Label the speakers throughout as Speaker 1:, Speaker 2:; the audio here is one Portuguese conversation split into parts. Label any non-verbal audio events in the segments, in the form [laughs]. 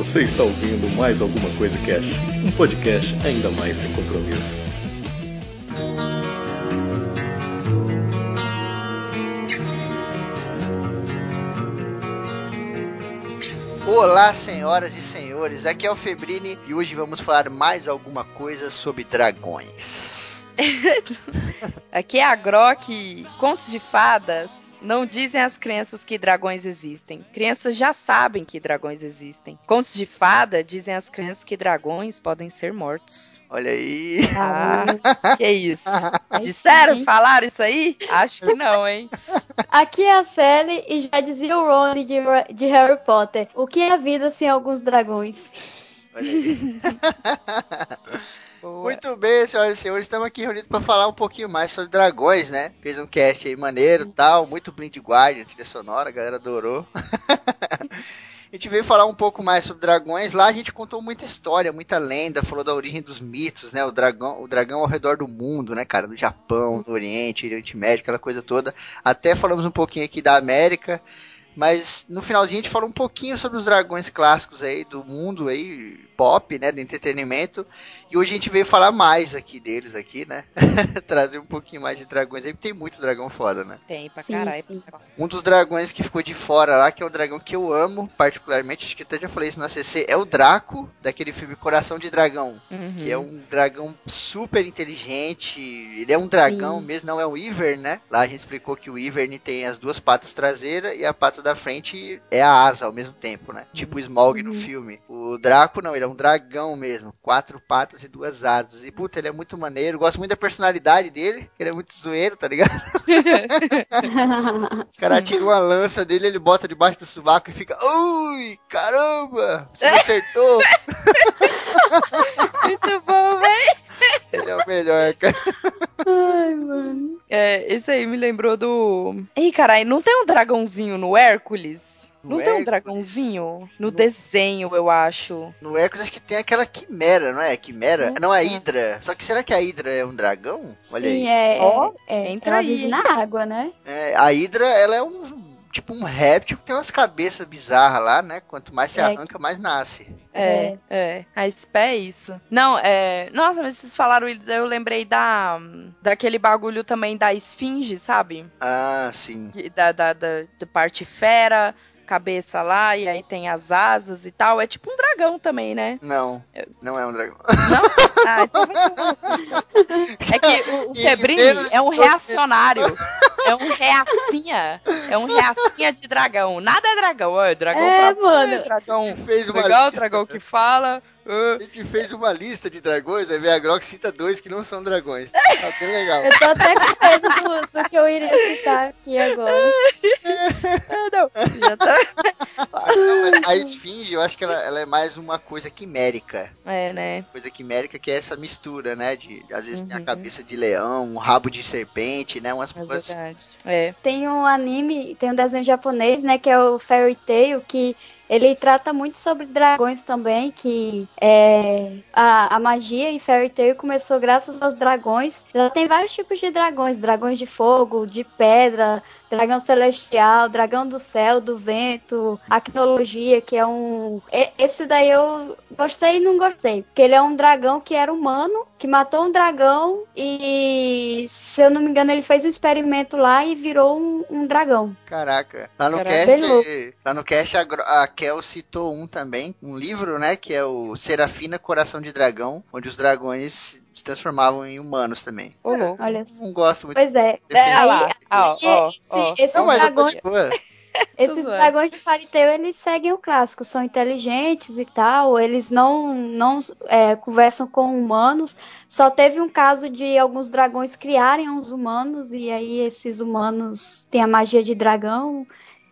Speaker 1: Você está ouvindo mais alguma coisa Cash, um podcast ainda mais sem compromisso.
Speaker 2: Olá, senhoras e senhores, aqui é o Febrini e hoje vamos falar mais alguma coisa sobre dragões. [laughs]
Speaker 3: aqui é a Grok, contos de fadas. Não dizem às crianças que dragões existem. Crianças já sabem que dragões existem. Contos de fada dizem às crianças que dragões podem ser mortos.
Speaker 2: Olha aí.
Speaker 3: Ah, que isso? [laughs] Disseram? Falaram isso aí? Acho que não, hein?
Speaker 4: Aqui é a Sally e já dizia o Ron de, de Harry Potter. O que é a vida sem alguns dragões? Olha aí. [laughs]
Speaker 2: Boa. Muito bem, senhoras e senhores, estamos aqui reunidos para falar um pouquinho mais sobre dragões, né? Fez um cast aí maneiro tal, muito Blind Guardian, trilha sonora, a galera adorou. [laughs] a gente veio falar um pouco mais sobre dragões. Lá a gente contou muita história, muita lenda, falou da origem dos mitos, né? O dragão, o dragão ao redor do mundo, né, cara? Do Japão, do Oriente, Oriente Médio, aquela coisa toda. Até falamos um pouquinho aqui da América. Mas no finalzinho a gente falou um pouquinho sobre os dragões clássicos aí do mundo aí, pop, né, do entretenimento. E hoje a gente veio falar mais aqui deles aqui, né? [laughs] Trazer um pouquinho mais de dragões aí, porque tem muito dragão foda, né?
Speaker 3: Tem, pra caralho.
Speaker 2: Um dos dragões que ficou de fora lá, que é um dragão que eu amo particularmente, acho que até já falei isso no ACC, é o Draco, daquele filme Coração de Dragão, uhum. que é um dragão super inteligente, ele é um dragão Sim. mesmo, não é um Ivern, né? Lá a gente explicou que o Ivern tem as duas patas traseiras e a pata da frente é a asa ao mesmo tempo, né? Tipo o Smaug uhum. no filme. O Draco não, ele é um dragão mesmo, quatro patas e duas asas. E, puta, ele é muito maneiro. Gosto muito da personalidade dele. Ele é muito zoeiro, tá ligado? [laughs] o cara tira uma lança dele, ele bota debaixo do sovaco e fica. Ui, caramba! Você acertou! [laughs]
Speaker 3: muito bom, velho!
Speaker 2: Ele é o melhor, cara.
Speaker 3: Ai, mano. É, esse aí me lembrou do. Ih, caralho, não tem um dragãozinho no Hércules? Não tem um dragãozinho? No, no, desenho, eu acho.
Speaker 2: No Hércules acho que tem aquela quimera, não é? Quimera? Não, não é a Hidra. Só que será que a Hidra é um dragão?
Speaker 4: Olha Sim, aí. é. Oh, é entra aí. na água, né?
Speaker 2: É, a Hidra, ela é um tipo um réptil que tem umas cabeças bizarras lá, né? Quanto mais se é. arranca, mais nasce.
Speaker 3: É, é. A Spé é isso. Não, é. Nossa, mas vocês falaram, eu lembrei da. Daquele bagulho também da esfinge, sabe?
Speaker 2: Ah, sim.
Speaker 3: Da, da, da, da parte fera cabeça lá e aí tem as asas e tal. É tipo um dragão também, né?
Speaker 2: Não, não é um dragão.
Speaker 3: Não? Ah, então É que o, o Febrini é um reacionário. É um reacinha. É um reacinha de dragão. Nada é dragão. É dragão é, pra mano. É dragão fez uma legal, lista. dragão que fala.
Speaker 2: Uh. A gente fez uma lista de dragões, aí vem a Grok cita dois que não são dragões. Tá bem legal.
Speaker 4: Eu tô até com medo do, do que eu iria citar aqui agora. [laughs] ah, não, já
Speaker 2: tá. não, mas a esfinge, eu acho que ela, ela, é mais uma coisa quimérica.
Speaker 3: É, né?
Speaker 2: Coisa quimérica que é essa mistura, né? De, às vezes uhum. tem a uhum. cabeça de leão, um rabo de serpente, né? Umas
Speaker 3: é coisas. Verdade.
Speaker 4: É. Tem um anime, tem um desenho japonês, né? Que é o Fairy Tail, que ele trata muito sobre dragões também, que é, a, a magia e Fairy Tail começou graças aos dragões. Já tem vários tipos de dragões, dragões de fogo, de pedra, dragão celestial, dragão do céu, do vento, acnologia, que é um. Esse daí eu gostei e não gostei. Porque ele é um dragão que era humano, que matou um dragão e, se eu não me engano, ele fez um experimento lá e virou um, um dragão.
Speaker 2: Caraca. Lá no Caraca. cast, lá no cast a, a Kel citou um também, um livro, né, que é o Serafina Coração de Dragão, onde os dragões se transformavam em humanos também.
Speaker 4: Uhum. Olha só.
Speaker 2: Não gosto muito.
Speaker 4: Pois é.
Speaker 3: é aí, lá. Aí, ó,
Speaker 4: esse, ó. Esses não, dragões... Esses dragões de Fariteu, eles seguem o clássico, são inteligentes e tal, eles não, não é, conversam com humanos. Só teve um caso de alguns dragões criarem uns humanos, e aí esses humanos têm a magia de dragão,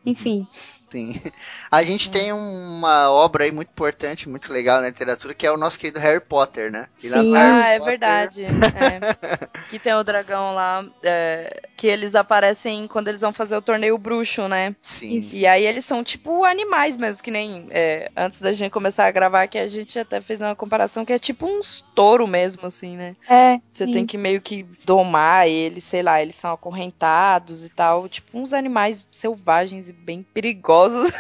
Speaker 4: enfim.
Speaker 2: Sim. [laughs] A gente hum. tem uma obra aí muito importante, muito legal na literatura, que é o nosso querido Harry Potter, né?
Speaker 3: E Sim. Ah, é verdade. [laughs] é. Que tem o dragão lá, é, que eles aparecem quando eles vão fazer o torneio bruxo, né?
Speaker 2: Sim.
Speaker 3: E aí eles são tipo animais mesmo, que nem é, antes da gente começar a gravar, que a gente até fez uma comparação que é tipo uns touro mesmo, assim, né?
Speaker 4: É.
Speaker 3: Você tem que meio que domar eles, sei lá, eles são acorrentados e tal, tipo uns animais selvagens e bem perigosos perigosos.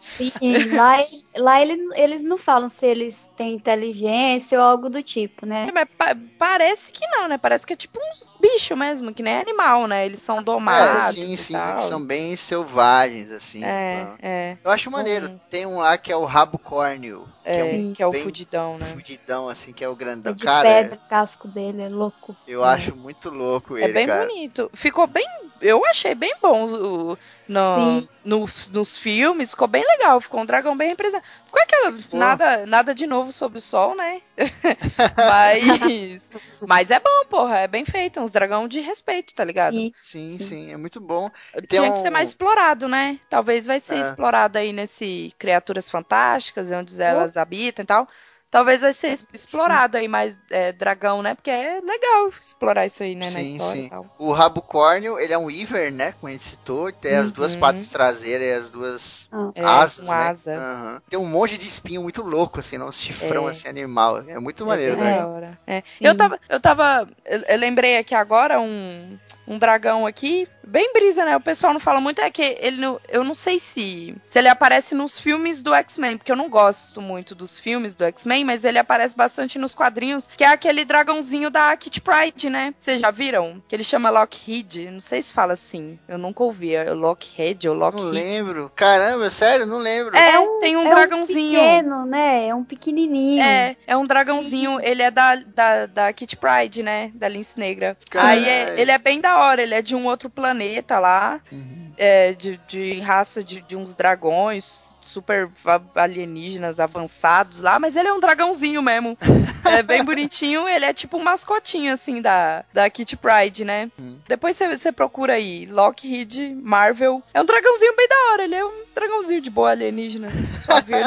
Speaker 4: Sim, lá, lá eles, eles não falam se eles têm inteligência ou algo do tipo, né?
Speaker 3: É, mas pa parece que não, né? Parece que é tipo uns bichos mesmo, que nem animal, né? Eles são domados. É,
Speaker 2: sim, sim, eles são bem selvagens, assim.
Speaker 3: É, é.
Speaker 2: Eu acho maneiro. Hum. Tem um lá que é o rabo córneo.
Speaker 3: É, que é, um que é o fudidão, né?
Speaker 2: Fudidão, assim, que é o grandão.
Speaker 4: É de
Speaker 2: cara,
Speaker 4: pedra, o casco dele é louco.
Speaker 2: Eu é. acho muito louco
Speaker 3: é
Speaker 2: ele,
Speaker 3: É bem
Speaker 2: cara.
Speaker 3: bonito. Ficou bem... Eu achei bem bom o, no, no, nos filmes, ficou bem legal. Ficou um dragão bem representado. Ficou aquela. Nada, nada de novo sobre o sol, né? [laughs] mas. Mas é bom, porra. É bem feito. Uns dragão de respeito, tá ligado?
Speaker 2: Sim, sim. sim é muito bom.
Speaker 3: Tinha um... que ser mais explorado, né? Talvez vai ser é. explorado aí nesse Criaturas Fantásticas, onde elas oh. habitam e tal talvez vai ser explorado aí mais é, dragão, né? Porque é legal explorar isso aí, né? Sim, na história sim.
Speaker 2: O rabo córneo, ele é um Weaver, né? Como a gente citou. Tem uhum. as duas uhum. patas traseiras e as duas ah. é, asas, né? Asa. Uhum. Tem um monte de espinho muito louco, assim, um chifrão, é. assim, animal. É muito maneiro, é
Speaker 3: né? Hora. É. Eu tava, eu tava, eu, eu lembrei aqui agora um um dragão aqui. Bem brisa, né? O pessoal não fala muito. É que ele não, eu não sei se, se ele aparece nos filmes do X-Men, porque eu não gosto muito dos filmes do X-Men, mas ele aparece bastante nos quadrinhos, que é aquele dragãozinho da Kit Pride, né? Vocês já viram? Que ele chama Lockheed. Não sei se fala assim. Eu nunca ouvi. É Lockheed ou Lockheed.
Speaker 2: Não lembro. Caramba, sério? Não lembro.
Speaker 3: É, é um, tem um é dragãozinho.
Speaker 4: Um pequeno, né? É um pequenininho.
Speaker 3: É, é um dragãozinho. Sim. Ele é da, da, da Kit Pride, né? Da Lince Negra. Caramba. Aí é, ele é bem da hora, ele é de um outro planeta lá, uhum. É, de, de raça de, de uns dragões super alienígenas avançados lá, mas ele é um dragãozinho mesmo. [laughs] é bem bonitinho, ele é tipo um mascotinho, assim, da, da Kitty Pride, né? Hum. Depois você procura aí, Lockheed, Marvel. É um dragãozinho bem da hora, ele é um dragãozinho de boa alienígena.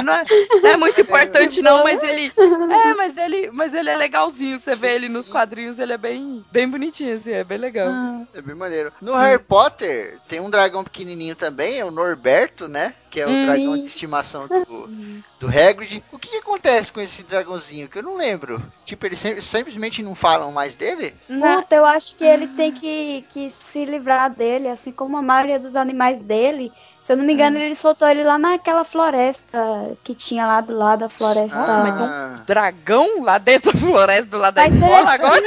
Speaker 3: Não é, não é muito [laughs] importante, não, mas ele. [laughs] É, mas ele, mas ele é legalzinho. Você vê ele nos quadrinhos, ele é bem, bem bonitinho, assim, é bem legal.
Speaker 2: Ah. É bem maneiro. No Harry Potter, tem um dragão pequenininho também, é o Norberto, né? Que é o hum. dragão de estimação do, do Hagrid. O que, que, acontece com esse dragãozinho? Que eu não lembro. Tipo, eles sempre, simplesmente não falam mais dele?
Speaker 4: Puta, eu acho que ele tem que, que se livrar dele, assim como a maioria dos animais dele. Se eu não me engano, hum. ele soltou ele lá naquela floresta que tinha lá do lado da floresta.
Speaker 3: Nossa, mas tem um dragão lá dentro da floresta, do lado mas da escola agora?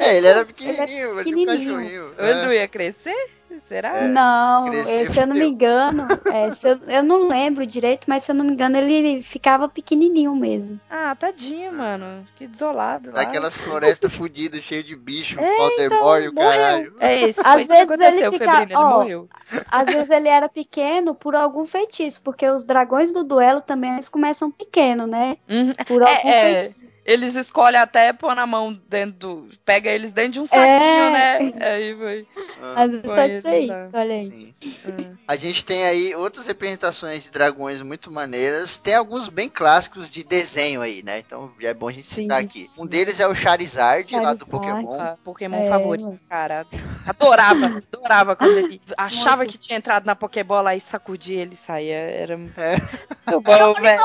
Speaker 2: É, ele era pequenininho, ele era pequenininho. Um cachorrinho.
Speaker 3: Ele não ia crescer? Será?
Speaker 4: É, não, se eu não me engano, é, eu, eu, não lembro direito, mas se eu não me engano, ele ficava pequenininho mesmo.
Speaker 3: Ah, tadinho, mano. Que desolado.
Speaker 2: Daquelas florestas fodidas, cheias de bicho, é, Voldemort e o caralho.
Speaker 3: É isso, às vezes aconteceu, ele, fica, ele ó, morreu.
Speaker 4: Às vezes ele era pequeno por algum feitiço, porque os dragões do duelo também eles começam pequeno, né?
Speaker 3: Uhum. Por algum é, feitiço. Eles escolhem até pôr na mão dentro do. Pega eles dentro de um saquinho, é... né? Aí foi.
Speaker 4: Ah. Às vezes pode ser isso, olha aí. Sim.
Speaker 2: A gente tem aí outras representações de dragões muito maneiras. Tem alguns bem clássicos de desenho aí, né? Então é bom a gente Sim. citar aqui. Um deles é o Charizard, Charizard. lá do Pokémon. Ah,
Speaker 3: Pokémon é, favorito, cara. Adorava, adorava quando ele [laughs] achava muito. que tinha entrado na Pokébola e sacudia ele saía. Era é. muito bom, [laughs] velho.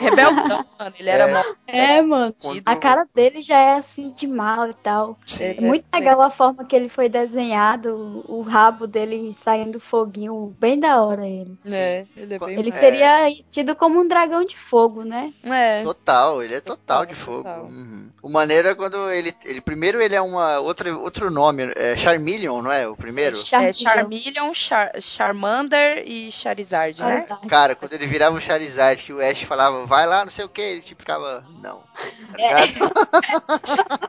Speaker 3: Rebeldão, mano. Ele era
Speaker 4: é. É, mano mano. A cara dele já é assim de mal e tal. É muito legal a forma que ele foi desenhado, o rabo dele saindo foguinho, bem da hora ele.
Speaker 3: É, ele é bem
Speaker 4: Ele seria tido como um dragão de fogo, né?
Speaker 3: É.
Speaker 2: Total, ele é total, total de fogo. Total. Uhum. O maneiro é quando ele, ele primeiro ele é uma outra outro nome, é Charmeleon, não é? O primeiro?
Speaker 3: É Charmeleon, Char Charmander e Charizard, né?
Speaker 2: Cara, quando ele virava o Charizard, que o Ash falava, vai lá, não sei o que, ele tipo ficava, não.
Speaker 3: É.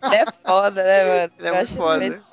Speaker 3: ele é foda, né, mano?
Speaker 2: Ele é muito foda.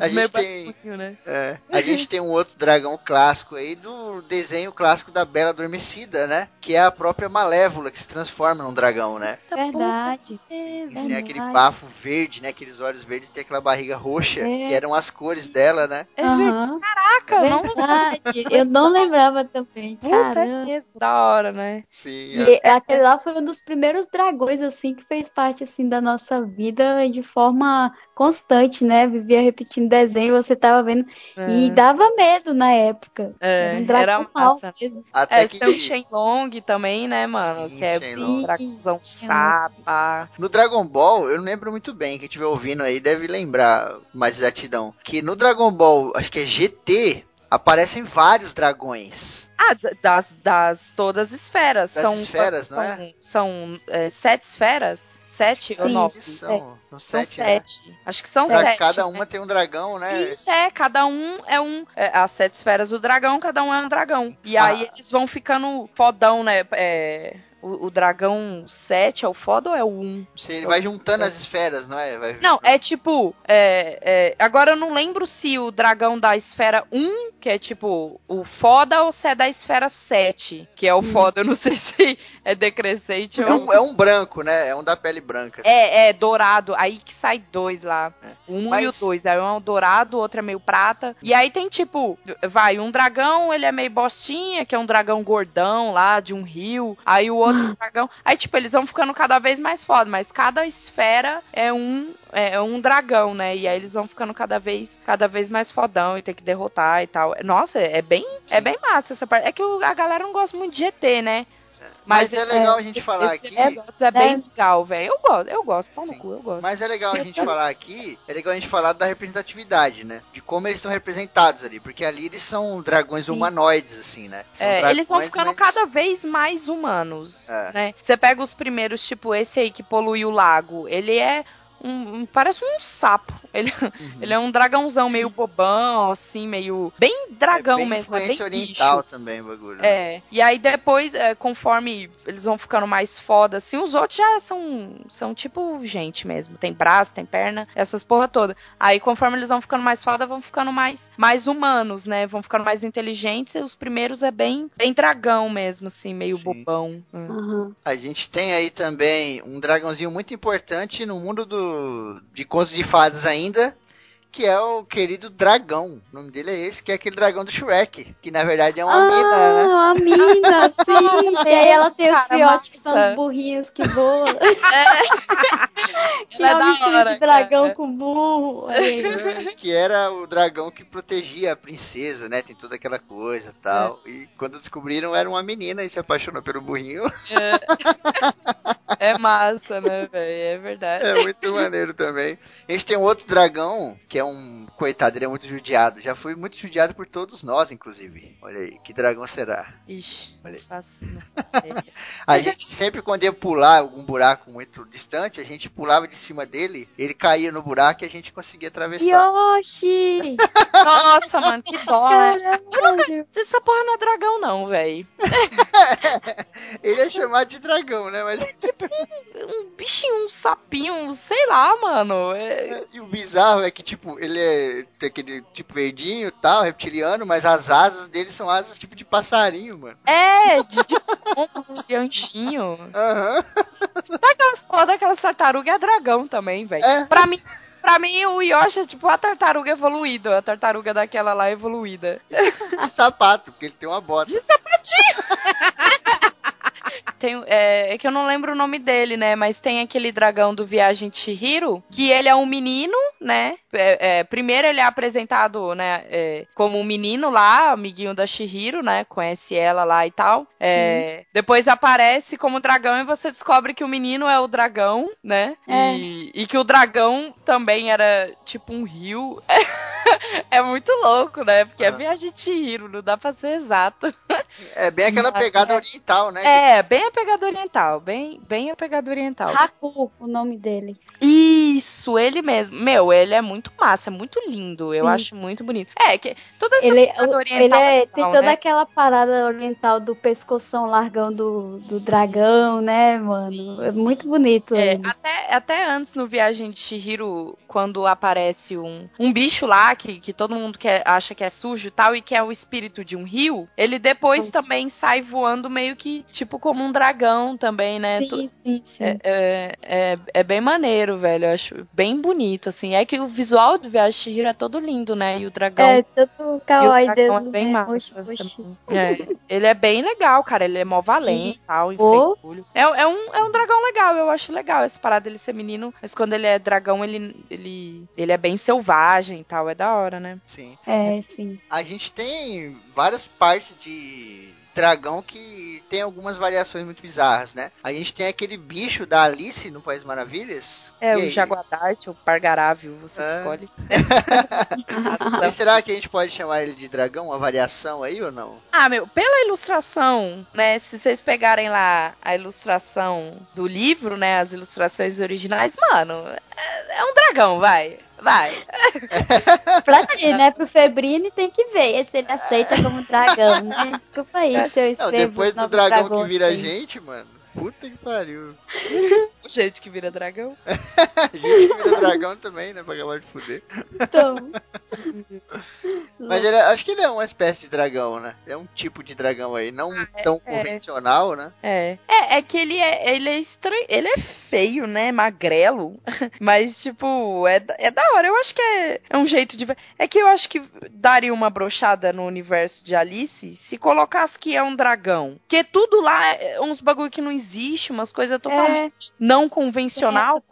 Speaker 2: A gente, tem, né? é, a gente tem um outro dragão clássico aí do desenho clássico da Bela Adormecida, né? Que é a própria Malévola que se transforma num dragão, né?
Speaker 4: Verdade.
Speaker 2: Sim, sim tem aquele bafo verde, né? Aqueles olhos verdes tem aquela barriga roxa, é. que eram as cores dela, né?
Speaker 3: É uhum. Caraca,
Speaker 4: Verdade. não Eu não lembrava também. Caramba. É
Speaker 3: mesmo, da hora, né?
Speaker 2: Sim.
Speaker 4: E é. aquele lá foi um dos primeiros dragões, assim, que fez parte assim da nossa vida de forma constante, né? Vivia repetindo desenho, você tava vendo é. e dava medo na época.
Speaker 3: É, era, um era massa. Mesmo. Até é, que... tem o Shenlong também, né, mano? Sim, que é um dragãozão sapa.
Speaker 2: No Dragon Ball, eu não lembro muito bem, quem estiver ouvindo aí deve lembrar mais exatidão, que no Dragon Ball, acho que é GT, aparecem vários dragões.
Speaker 3: Ah, das, das todas as esferas.
Speaker 2: Das
Speaker 3: são,
Speaker 2: esferas,
Speaker 3: são,
Speaker 2: não é?
Speaker 3: São é, sete esferas? Sete
Speaker 4: Sim,
Speaker 3: ou nove?
Speaker 2: São, são
Speaker 3: São
Speaker 2: sete, né?
Speaker 3: sete. Acho que são
Speaker 2: Pra
Speaker 3: sete.
Speaker 2: cada
Speaker 3: né?
Speaker 2: uma tem um dragão, né?
Speaker 3: Isso é, cada um é um. é, as sete esferas do dragão, cada um é um dragão. E
Speaker 2: Ah.
Speaker 3: aí eles vão ficando fodão, né? É, o, o dragão 7 é o foda ou é o 1?
Speaker 2: Você ele vai juntando as esferas, não é? Vai-
Speaker 3: Não, é tipo. é, é, agora eu não lembro se o dragão da esfera 1, que é tipo o foda, ou se é da esfera 7, que é o foda. Eu não sei [laughs] se é decrescente
Speaker 2: É um, é um branco, né? É um da pele branca. assim.
Speaker 3: É, é, dourado. Aí que sai dois lá. O um
Speaker 2: Mas-
Speaker 3: e o dois. Aí um é um dourado, o outro é meio prata. E aí tem tipo, vai, um dragão, ele é meio bostinha, que é um dragão gordão lá, de um rio. Aí o outro [gasps] dragão. Aí, tipo, eles vão ficando cada vez mais foda, mas cada esfera é um. É um dragão, né? E aí eles vão ficando cada vez, cada vez mais fodão e tem que derrotar e tal. Nossa, é bem, é bem massa essa parte. É que o- a galera não gosta muito de GT, né?
Speaker 2: Mas, é
Speaker 3: esse-
Speaker 2: legal a gente falar
Speaker 3: esse
Speaker 2: aqui.
Speaker 3: é bem
Speaker 4: É.
Speaker 3: legal, velho. Eu gosto, eu gosto. Pau no cu, eu gosto.
Speaker 2: Mas é legal a gente falar aqui, é legal a gente falar da representatividade, né? De como eles são representados ali. Porque ali eles são dragões
Speaker 4: Sim.
Speaker 2: humanoides, assim, né? São
Speaker 3: É, eles vão ficando
Speaker 2: mas-
Speaker 3: cada vez mais humanos,
Speaker 2: É.
Speaker 3: né? Você pega os primeiros, tipo esse aí que poluiu o lago, ele é um, um- parece um sapo. Ele,
Speaker 2: Uhum.
Speaker 3: ele é um dragãozão meio bobão, assim, meio bem dragão
Speaker 2: é bem
Speaker 3: mesmo, é bem
Speaker 2: influência oriental
Speaker 3: bicho.
Speaker 2: também o bagulho. né?
Speaker 3: É, e aí depois, é, conforme eles vão ficando mais foda, assim, os outros já são, são tipo gente mesmo. Tem braço, tem perna, essas porra toda. Aí conforme eles vão ficando mais foda, vão ficando mais, mais humanos, né? Vão ficando mais inteligentes. E os primeiros é bem, bem dragão mesmo, assim, meio
Speaker 2: Sim.
Speaker 3: bobão. Hum.
Speaker 4: Aham.
Speaker 2: A gente tem aí também um dragãozinho muito importante no mundo do de contos de fadas ainda, que é o querido dragão. O nome dele é esse, que é aquele dragão do Shrek, que na verdade é uma
Speaker 4: ah,
Speaker 2: mina, né?
Speaker 4: uma mina, [laughs] sim. e aí ela tem os fiotes que são os burrinhos que voam. [laughs] [laughs]
Speaker 3: Ela é da
Speaker 4: mistura
Speaker 3: hora,
Speaker 4: de dragão
Speaker 3: cara.
Speaker 4: com burro. Aí.
Speaker 2: que era o dragão que protegia a princesa, né? Tem toda aquela coisa e tal. E quando descobriram, era uma menina e se apaixonou pelo burrinho.
Speaker 3: É massa, né, velho? É verdade.
Speaker 2: É muito maneiro também. A gente tem um outro dragão, que é um. Coitado, ele é muito judiado. Já foi muito judiado por todos nós, inclusive. Olha aí, que dragão será?
Speaker 3: Ixi,
Speaker 2: Olha
Speaker 3: não
Speaker 2: aí.
Speaker 3: faço. [laughs]
Speaker 2: A gente sempre, quando ia pular algum buraco muito distante, a gente pulava de cima dele, ele caía no buraco e a gente conseguia atravessar.
Speaker 4: Yoshi! [laughs]
Speaker 3: Nossa, mano, que dó, né?
Speaker 4: Caralho!
Speaker 3: Essa porra não é dragão, não, velho. [laughs]
Speaker 2: Ele é chamado de dragão, né? Mas
Speaker 3: Um bichinho, um sapinho, sei lá, mano. É-
Speaker 2: e o bizarro é que, tipo, ele é tem aquele tipo verdinho e tal, reptiliano, mas as asas dele são asas tipo de passarinho, mano.
Speaker 3: É, de, de de anchinho.
Speaker 2: Aham.
Speaker 3: Daquelas porra daquelas tartarugas é dragão também, velho.
Speaker 2: É.
Speaker 3: Pra mim. Pra mim, o Yoshi é tipo a tartaruga evoluída, a tartaruga daquela lá evoluída.
Speaker 2: De sapato, porque ele tem uma bota.
Speaker 3: De sapatinho! [laughs] [laughs] Tem, é, é que eu não lembro o nome dele, né? Mas tem aquele dragão do Viagem de Chihiro, que ele é um menino, né? É, é, primeiro ele é apresentado, né, é, como um menino lá, amiguinho da Chihiro, né? Conhece ela lá e tal. É, depois aparece como dragão e você descobre que o menino é o dragão, né?
Speaker 4: É.
Speaker 3: E, e que o dragão também era tipo um rio. [laughs] É muito louco, né? Porque é
Speaker 2: Ah.
Speaker 3: Viagem de Chihiro, não dá pra ser exato.
Speaker 2: É bem aquela
Speaker 3: Mas,
Speaker 2: pegada
Speaker 3: é.
Speaker 2: oriental, né?
Speaker 3: É, bem a pegada oriental, bem, bem a pegada oriental.
Speaker 4: Haku, o nome dele.
Speaker 3: Isso, ele mesmo. Meu, ele é muito massa, é muito lindo. Eu
Speaker 4: Sim.
Speaker 3: acho muito bonito. É, que toda essa
Speaker 4: Ele, o-
Speaker 3: oriental
Speaker 4: ele é,
Speaker 3: legal,
Speaker 4: tem toda
Speaker 3: né?
Speaker 4: aquela parada oriental do pescoção largão do, do dragão, né, mano?
Speaker 3: Sim,
Speaker 4: É
Speaker 3: sim.
Speaker 4: muito bonito
Speaker 3: É, até, até antes no Viagem de Chihiro, quando aparece um, um bicho lá que, que todo mundo quer, acha que é sujo e tal, e que é o espírito de um rio, ele depois também sai voando meio que, tipo, como um dragão também, né?
Speaker 4: Sim, sim, sim.
Speaker 3: É, é, é, é bem maneiro, velho. Eu acho bem bonito, assim. É que o visual do Viagem de Chihiro é todo lindo, né? E o dragão.
Speaker 4: É, todo kawaii
Speaker 3: e o dragão
Speaker 4: Deus
Speaker 3: é bem
Speaker 4: né?
Speaker 3: massa.
Speaker 4: Oxi, oxi.
Speaker 3: também. É, ele é bem legal, cara. Ele é mó valente e tal, enfrentulho. É, é, um, é um dragão legal, eu acho legal essa parada dele ser menino. Mas quando ele é dragão, ele, ele, ele é bem selvagem e tal. É da hora, né?
Speaker 2: Sim.
Speaker 4: É, sim.
Speaker 2: A gente tem várias partes de, dragão que tem algumas variações muito bizarras, né? A gente tem aquele bicho da Alice no País Maravilhas.
Speaker 3: É, o Jaguadarte, o Pargarávio, você é. escolhe. [laughs] [laughs]
Speaker 2: e será que a gente pode chamar ele de dragão, uma variação aí ou não?
Speaker 3: Ah, meu, pela ilustração, né? Se vocês pegarem lá a ilustração do livro, né? As ilustrações originais, mano, é, é um dragão, vai. Vai. [laughs]
Speaker 4: pra ti, né? Pro Febrini tem que ver se ele aceita como dragão, né? Desculpa aí se eu escrevo. Não,
Speaker 2: depois do dragão que vira assim. gente, mano. Puta que pariu.
Speaker 3: Gente que vira dragão. [laughs]
Speaker 2: gente que vira dragão também, né? Pra acabar de fuder. Então. Mas ele, é, acho que ele é uma espécie de dragão, né? É um tipo de dragão aí, não ah, tão é, convencional, né?
Speaker 3: É. é. É que ele é, ele é estranho. Ele é feio, né? Magrelo. [laughs] Mas, tipo, é, é da hora. Eu acho que é, é um jeito de. É que eu acho que daria uma brochada no universo de Alice se colocasse que é um dragão. Porque tudo lá é uns bagulho que não existe, umas coisas totalmente é. não convencional.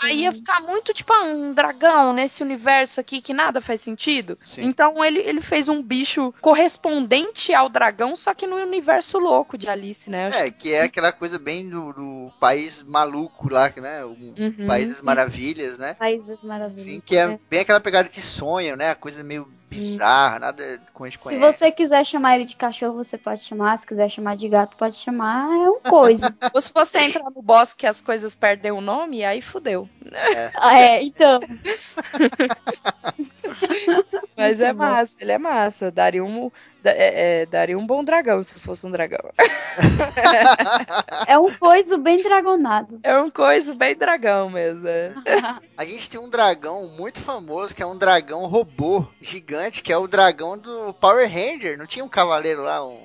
Speaker 3: Aí ia ficar muito tipo ah, um dragão nesse universo aqui que nada faz sentido. Sim. Então ele, ele fez um bicho correspondente ao dragão, só que no universo louco de Alice, né?
Speaker 2: É, que é aquela coisa bem do, do país maluco lá, né? O uhum, Países sim. Maravilhas, né?
Speaker 4: Países Maravilhas.
Speaker 2: Sim, que é, é, bem aquela pegada de sonho, né? A coisa meio bizarra, nada com a gente
Speaker 4: conhece. Se você quiser chamar ele de cachorro, você pode chamar. Se quiser chamar de gato, pode chamar. É um coisa. [laughs]
Speaker 3: Ou se você entrar no bosque e as coisas perdem o nome, aí fudeu.
Speaker 4: É, ah, é então. [laughs]
Speaker 3: Mas é massa, ele é massa. Daria um, é, é, daria um bom dragão se fosse um dragão.
Speaker 4: é um coiso bem dragonado.
Speaker 3: É um coiso bem dragão mesmo. É. [laughs]
Speaker 2: A gente tem um dragão muito famoso, que é um dragão robô gigante, que é o dragão do Power Ranger. Não tinha um cavaleiro lá, um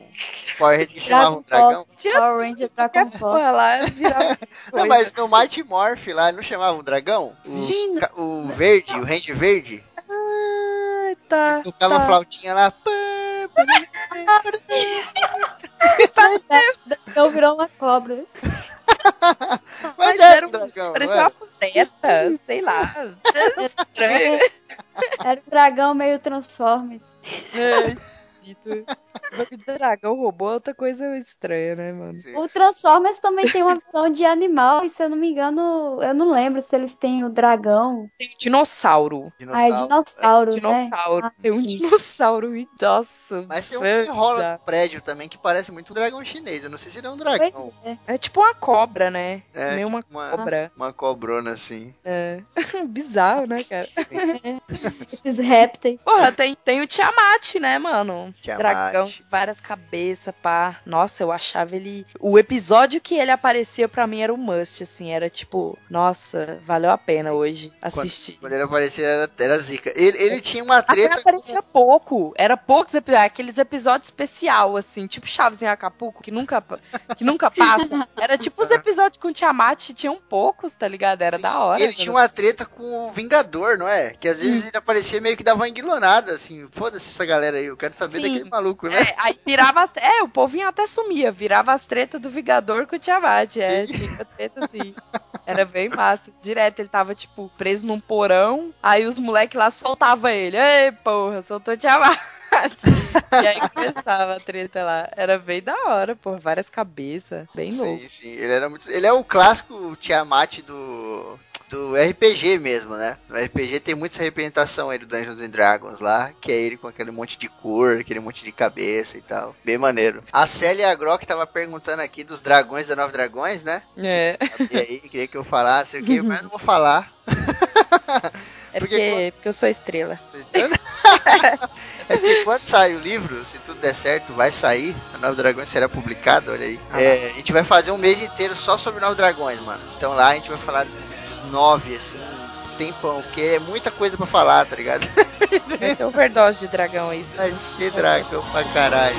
Speaker 2: Power Ranger que chamava um dragão?
Speaker 4: Tinha Power Ranger Dragon Ball.
Speaker 3: lá virava [laughs]
Speaker 2: não, mas no Mighty Morph lá, não chamava um dragão? O, o verde, o Ranger verde?
Speaker 3: Ah, tá.
Speaker 2: Tocava
Speaker 3: tá.
Speaker 2: flautinha lá. Pã,
Speaker 4: então virou uma cobra.
Speaker 2: Mas, Mas era um dragão.
Speaker 3: Parecia uma puteta, sei lá. Estranho.
Speaker 4: Era um dragão meio Transformers.
Speaker 3: É, esquisito. dragão robô é outra coisa estranha, né, mano? Sim.
Speaker 4: O Transformers também tem uma visão de animal, e se eu não me engano, eu não lembro se eles têm o dragão.
Speaker 3: Tem o dinossauro.
Speaker 4: dinossauro. Ah, é dinossauro. É,
Speaker 3: né? dinossauro. Tem um dinossauro e nossa.
Speaker 2: Mas tem um que rola no prédio também que parece muito um dragão chinês. Eu não sei se ele é um dragão.
Speaker 3: É. é. tipo uma cobra, né? É, Meio tipo uma, uma cobra.
Speaker 2: Uma cobrona assim.
Speaker 3: É. [laughs] Bizarro, né, cara? [laughs]
Speaker 4: Esses répteis.
Speaker 3: Porra, tem, tem o Tiamat, né, mano? Tiamat. Dragão, várias cabeças, pá. Nossa, eu achava ele. O episódio que ele aparecia para mim era um must, assim. Era tipo, nossa, valeu a pena hoje assistir.
Speaker 2: Quando, quando ele aparecia era, era zica. Ele, ele tinha uma treta. Até
Speaker 3: aparecia com... pouco. Era poucos episódios. Aqueles episódios especial, assim, tipo Chaves em Acapulco, que nunca, que nunca passa. [laughs] Era tipo os episódios com o Tiamat, tinham poucos, tá ligado? Era Sim, da hora.
Speaker 2: Ele tinha uma treta com o Vingador, não é? Que às vezes ele aparecia meio que dava uma enguilonada, assim. Foda-se essa galera aí, eu quero saber Sim. Daquele maluco, né?
Speaker 3: É, aí virava. As... É, o povinho até sumia, virava as tretas do Vingador com o Tiamat. É, tinha treta assim. Era bem massa. Direto, ele tava, tipo, preso num porão. Aí os moleques lá soltavam ele. Ei, porra, soltou o Tiamat. e aí começava a treta lá. Era bem da hora, pô. Várias cabeças. Bem louco.
Speaker 2: Sim, sim. Ele era muito. Ele é o clássico Tiamat do do RPG mesmo, né? No RPG tem muita representação aí do Dungeons and Dragons lá, que é ele com aquele monte de cor, aquele monte de cabeça e tal. Bem maneiro. A Célia Grok tava perguntando aqui dos dragões da Nove Dragões, né?
Speaker 3: É.
Speaker 2: E aí, queria que eu falasse, okay, mas eu não vou falar. [laughs]
Speaker 3: É porque, porque, porque eu sou estrela. [laughs]
Speaker 2: é porque quando sai o livro, se tudo der certo, vai sair. A Nove Dragões será publicado, olha aí. Ah, é, a gente vai fazer um mês inteiro só sobre Nove Dragões, mano. Então lá a gente vai falar 9, assim, tempão, porque é muita coisa pra falar, tá ligado?
Speaker 3: Vai ter overdose de dragão isso.
Speaker 2: Vai ser dragão pra caralho.